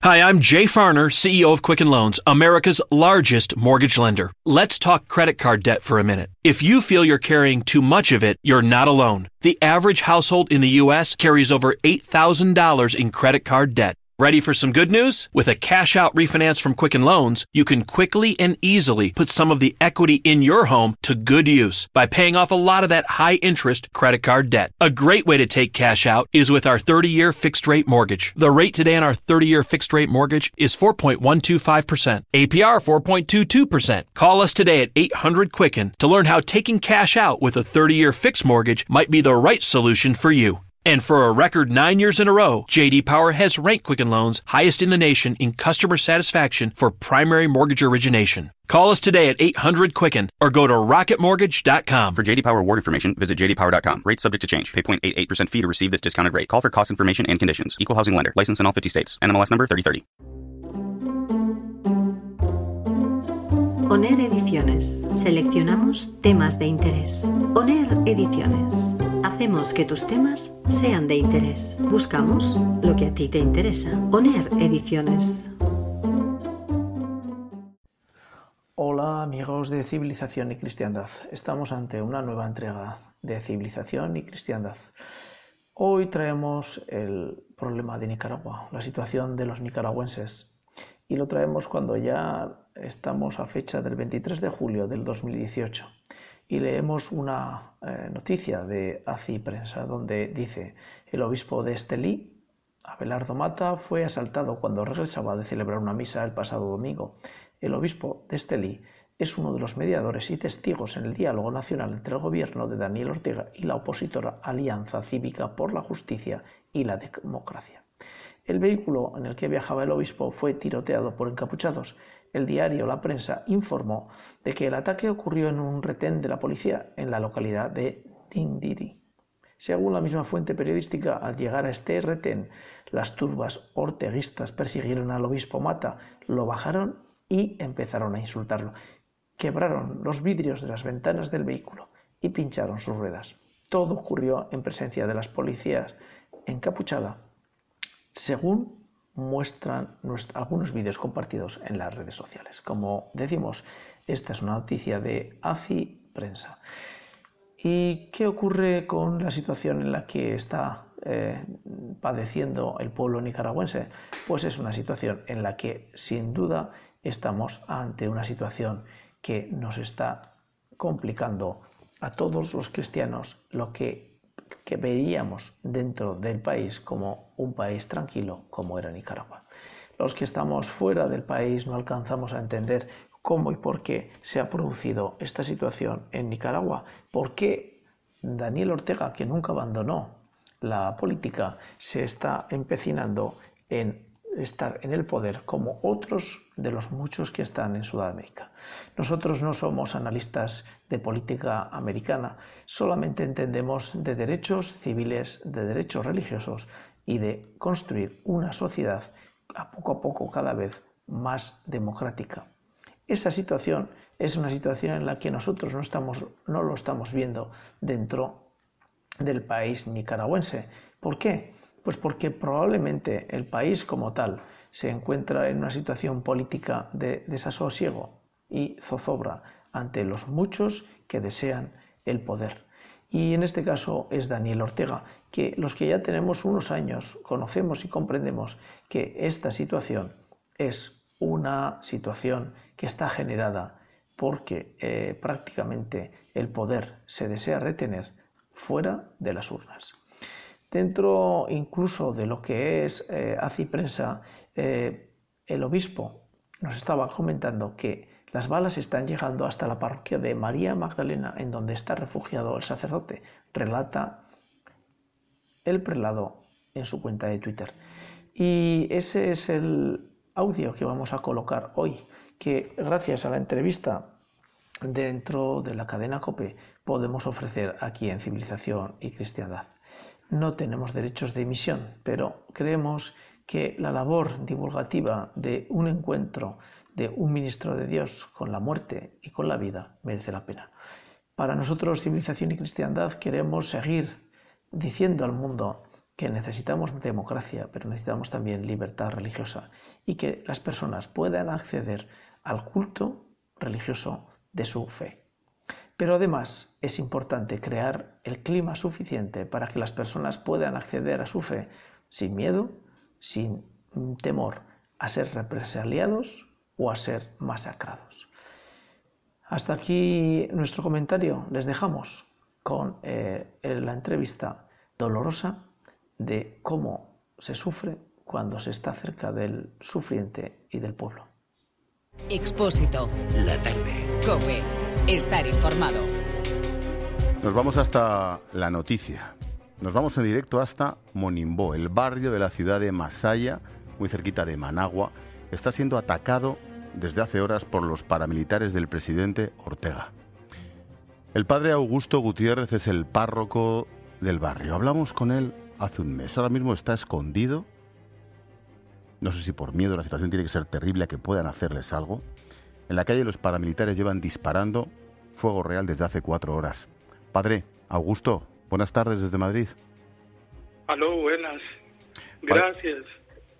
Hi, I'm Jay Farner, CEO of Quicken Loans, America's largest mortgage lender. Let's talk credit card debt for a minute. If you feel you're carrying too much of it, you're not alone. The average household in the U.S. carries over $8,000 in credit card debt. Ready for some good news? With a cash out refinance from Quicken Loans, you can quickly and easily put some of the equity in your home to good use by paying off a lot of that high interest credit card debt. A great way to take cash out is with our 30 year fixed rate mortgage. The rate today on our 30 year fixed rate mortgage is 4.125%, APR 4.22%. Call us today at 800 Quicken to learn how taking cash out with a 30 year fixed mortgage might be the right solution for you. And for a record nine years in a row, JD Power has ranked Quicken Loans highest in the nation in customer satisfaction for primary mortgage origination. Call us today at 800 Quicken or go to rocketmortgage.com. For JD Power award information, visit jdpower.com. Rates subject to change. Pay 0.88% fee to receive this discounted rate. Call for cost information and conditions. Equal housing lender. License in all 50 states. NMLS number 3030. ONER Ediciones. Seleccionamos temas de interés. ONER Ediciones. Hacemos que tus temas sean de interés. Buscamos lo que a ti te interesa. Ediciones. Hola amigos de Civilización y Cristiandad. Estamos ante una nueva entrega de Civilización y Cristiandad. Hoy traemos el problema de Nicaragua, la situación de los nicaragüenses. Y lo traemos cuando ya estamos a fecha del 23 de julio del 2018 y leemos una eh, noticia de ACI Prensa donde dice el obispo de Estelí, Abelardo Mata, fue asaltado cuando regresaba de celebrar una misa el pasado domingo. El obispo de Estelí es uno de los mediadores y testigos en el diálogo nacional entre el gobierno de Daniel Ortega y la opositora Alianza Cívica por la Justicia y la Democracia. El vehículo en el que viajaba el obispo fue tiroteado por encapuchados el diario La Prensa informó de que el ataque ocurrió en un retén de la policía en la localidad de Dindiri. Según la misma fuente periodística, al llegar a este retén, las turbas orteguistas persiguieron al obispo Mata, lo bajaron y empezaron a insultarlo. Quebraron los vidrios de las ventanas del vehículo y pincharon sus ruedas. Todo ocurrió en presencia de las policías encapuchada, según muestran algunos vídeos compartidos en las redes sociales. Como decimos, esta es una noticia de AFI Prensa. ¿Y qué ocurre con la situación en la que está eh, padeciendo el pueblo nicaragüense? Pues es una situación en la que sin duda estamos ante una situación que nos está complicando a todos los cristianos lo que que veíamos dentro del país como un país tranquilo como era Nicaragua. Los que estamos fuera del país no alcanzamos a entender cómo y por qué se ha producido esta situación en Nicaragua, por qué Daniel Ortega, que nunca abandonó la política, se está empecinando en estar en el poder como otros de los muchos que están en Sudamérica. Nosotros no somos analistas de política americana, solamente entendemos de derechos civiles, de derechos religiosos y de construir una sociedad a poco a poco cada vez más democrática. Esa situación es una situación en la que nosotros no, estamos, no lo estamos viendo dentro del país nicaragüense. ¿Por qué? Pues porque probablemente el país como tal se encuentra en una situación política de desasosiego y zozobra ante los muchos que desean el poder. Y en este caso es Daniel Ortega, que los que ya tenemos unos años conocemos y comprendemos que esta situación es una situación que está generada porque eh, prácticamente el poder se desea retener fuera de las urnas. Dentro incluso de lo que es eh, Prensa, eh, el obispo nos estaba comentando que las balas están llegando hasta la parroquia de María Magdalena, en donde está refugiado el sacerdote, relata el prelado en su cuenta de Twitter. Y ese es el audio que vamos a colocar hoy, que gracias a la entrevista dentro de la cadena COPE podemos ofrecer aquí en Civilización y Cristiandad no tenemos derechos de emisión, pero creemos que la labor divulgativa de un encuentro de un ministro de Dios con la muerte y con la vida merece la pena. Para nosotros, civilización y cristiandad, queremos seguir diciendo al mundo que necesitamos democracia, pero necesitamos también libertad religiosa y que las personas puedan acceder al culto religioso de su fe. Pero además es importante crear el clima suficiente para que las personas puedan acceder a su fe sin miedo, sin temor a ser represaliados o a ser masacrados. Hasta aquí nuestro comentario. Les dejamos con eh, la entrevista dolorosa de cómo se sufre cuando se está cerca del sufriente y del pueblo. Expósito. La tarde. Cope. Estar informado. Nos vamos hasta la noticia. Nos vamos en directo hasta Monimbó, el barrio de la ciudad de Masaya, muy cerquita de Managua. Está siendo atacado desde hace horas por los paramilitares del presidente Ortega. El padre Augusto Gutiérrez es el párroco del barrio. Hablamos con él hace un mes. Ahora mismo está escondido. No sé si por miedo la situación tiene que ser terrible a que puedan hacerles algo. En la calle los paramilitares llevan disparando fuego real desde hace cuatro horas. Padre, Augusto, buenas tardes desde Madrid. Aló, buenas. Gracias.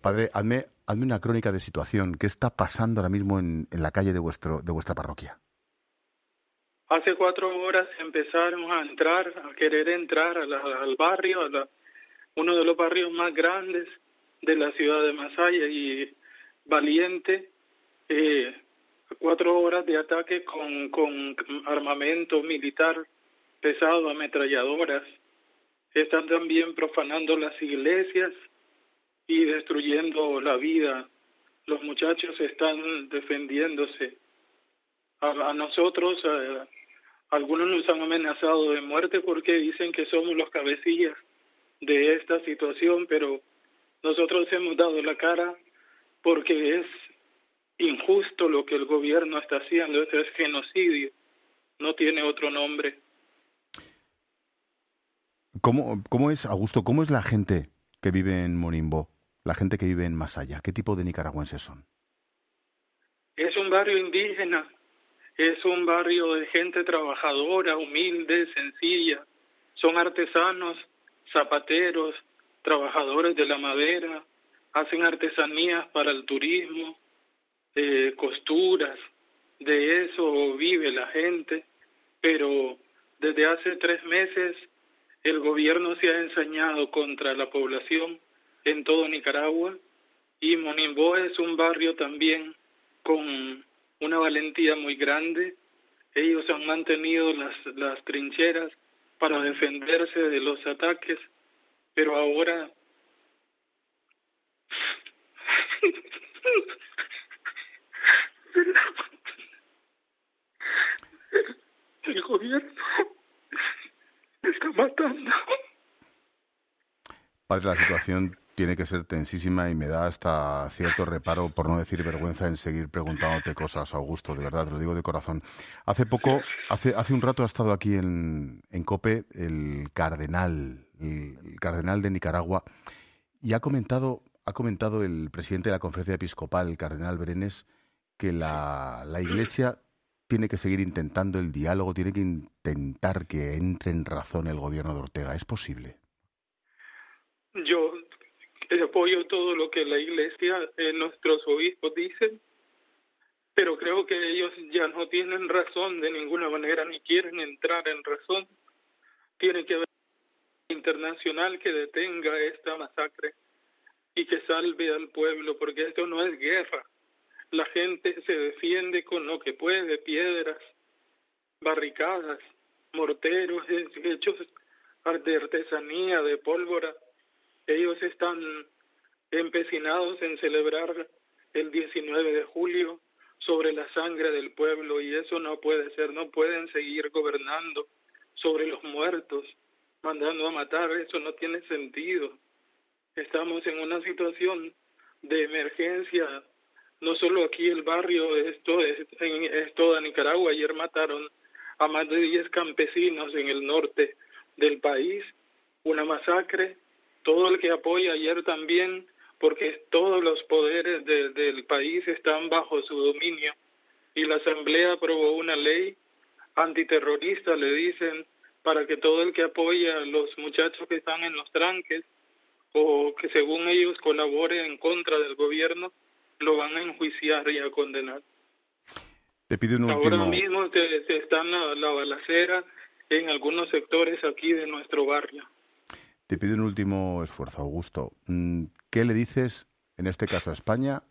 Padre, hazme, una crónica de situación. ¿Qué está pasando ahora mismo en, en la calle de, vuestro, de vuestra parroquia? Hace cuatro horas empezaron a entrar, a querer entrar al barrio, a uno de los barrios más grandes de la ciudad de Masaya y Valiente. Eh, cuatro horas de ataque con, con armamento militar pesado, ametralladoras. Están también profanando las iglesias y destruyendo la vida. Los muchachos están defendiéndose. A, nosotros, algunos nos han amenazado de muerte porque dicen que somos los cabecillas de esta situación, pero nosotros hemos dado la cara porque es injusto lo que el gobierno está haciendo, esto es genocidio, no tiene otro nombre. ¿Cómo, ¿Cómo es, Augusto, cómo es la gente que vive en Monimbo, la gente que vive en Masaya? ¿Qué tipo de nicaragüenses son? Es un barrio indígena, es un barrio de gente trabajadora, humilde, sencilla. Son artesanos, zapateros, trabajadores de la madera, hacen artesanías para el turismo, eh, costuras, de eso vive la gente, pero desde hace tres meses el gobierno se ha ensañado contra la población en todo Nicaragua y Monimbo es un barrio también con una valentía muy grande. Ellos han mantenido las, las trincheras para defenderse de los ataques, pero ahora el gobierno está matando. Padre, la situación tiene que ser tensísima y me da hasta cierto reparo, por no decir vergüenza, en seguir preguntándote cosas, Augusto, de verdad, te lo digo de corazón. Hace poco, hace, hace un rato ha estado aquí en, en COPE el cardenal, el, cardenal de Nicaragua, y ha comentado, ha comentado el presidente de la conferencia episcopal, el cardenal Berenes, que la, la Iglesia tiene que seguir intentando el diálogo, tiene que intentar que entre en razón el gobierno de Ortega. ¿Es posible? Yo apoyo todo lo que la iglesia, eh, nuestros obispos dicen, pero creo que ellos ya no tienen razón de ninguna manera ni quieren entrar en razón. Tiene que haber internacional que detenga esta masacre y que salve al pueblo, porque esto no es guerra. La gente se defiende con lo que puede, piedras, barricadas, morteros, hechos de artesanía, de pólvora. Ellos están empecinados en celebrar el 19 de julio sobre la sangre del pueblo y eso no puede ser, no pueden seguir gobernando sobre los muertos, mandando a matar, eso no tiene sentido. Estamos en una situación de emergencia, no solo aquí el barrio, esto es, es toda Nicaragua, ayer mataron a más de 10 campesinos en el norte del país, una masacre, todo el que apoya ayer también porque todos los poderes del país están bajo su dominio y la Asamblea aprobó una ley antiterrorista, le dicen, para que todo el que apoya a los muchachos que están en los tranques o que según ellos colabore en contra del gobierno, lo van a enjuiciar y a condenar. Te pido un último... Ahora mismo se, está en la, balacera en algunos sectores aquí de nuestro barrio. Te pido un último esfuerzo, Augusto. Mm, ¿Qué le dices, en este caso a España,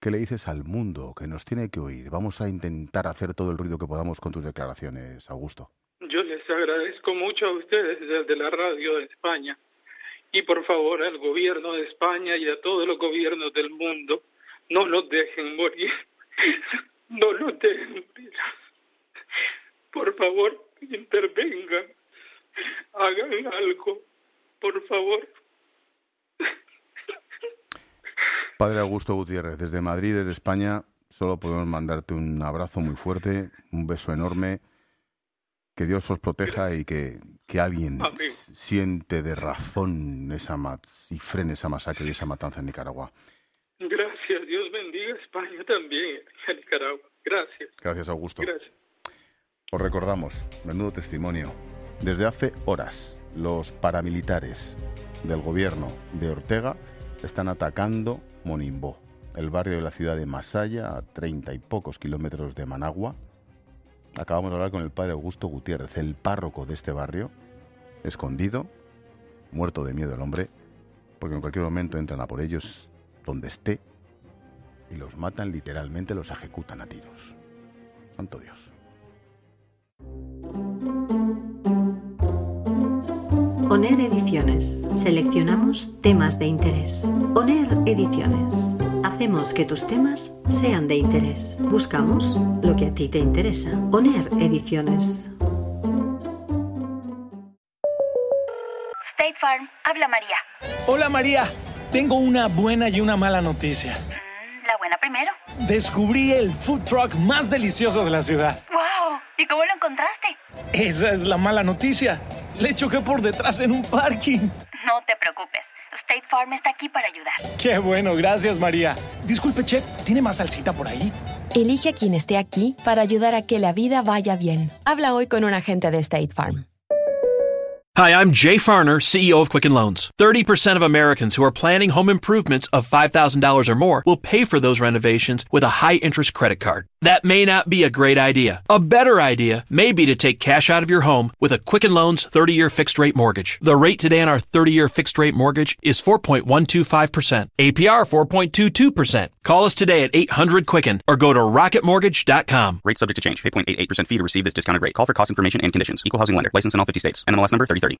qué le dices al mundo que nos tiene que oír? Vamos a intentar hacer todo el ruido que podamos con tus declaraciones, Augusto. Les agradezco mucho a ustedes desde la radio de España y por favor al gobierno de España y a todos los gobiernos del mundo, no los dejen morir, no los dejen morir. Por favor, intervengan, hagan algo, por favor. Padre Augusto Gutiérrez, desde Madrid, desde España, solo podemos mandarte un abrazo muy fuerte, un beso enorme que Dios os proteja y que, que alguien siente de razón esa y frene esa masacre y esa matanza en Nicaragua. Gracias, Dios bendiga a España también, a Nicaragua. Gracias. Gracias, Augusto. Gracias. Os recordamos, menudo testimonio. Desde hace horas, los paramilitares del gobierno de Ortega están atacando Monimbó, el barrio de la ciudad de Masaya, a treinta y pocos kilómetros de Managua, Acabamos de hablar con el padre Augusto Gutiérrez, el párroco de este barrio, escondido, muerto de miedo el hombre, porque en cualquier momento entran a por ellos donde esté y los matan literalmente, los ejecutan a tiros. Santo Dios. ONER Ediciones. Seleccionamos temas de interés. ONER Ediciones. Hacemos que tus temas sean de interés. Buscamos lo que a ti te interesa. ONER Ediciones. State Farm, habla María. Hola María, tengo una buena y una mala noticia. Mm, la buena primero. Descubrí el food truck más delicioso de la ciudad. ¡Wow! ¿Y cómo lo encontraste? Esa es la mala noticia. Le choqué por detrás en un parking. No te preocupes. State Farm está aquí para ayudar. Qué bueno, gracias María. Disculpe, chef, ¿tiene más salsita por ahí? Elige a quien esté aquí para ayudar a que la vida vaya bien. Habla hoy con un agente de State Farm. Hi, I'm Jay Farner, CEO of Quicken Loans. 30% of Americans who are planning home improvements of $5,000 or more will pay for those renovations with a high interest credit card. That may not be a great idea. A better idea may be to take cash out of your home with a Quicken Loans 30 year fixed rate mortgage. The rate today on our 30 year fixed rate mortgage is 4.125%, APR 4.22%. Call us today at 800 Quicken or go to rocketmortgage.com. Rate subject to change. 8.88% fee to receive this discounted rate. Call for cost information and conditions. Equal housing lender. License in all 50 states. NMLS number 3030.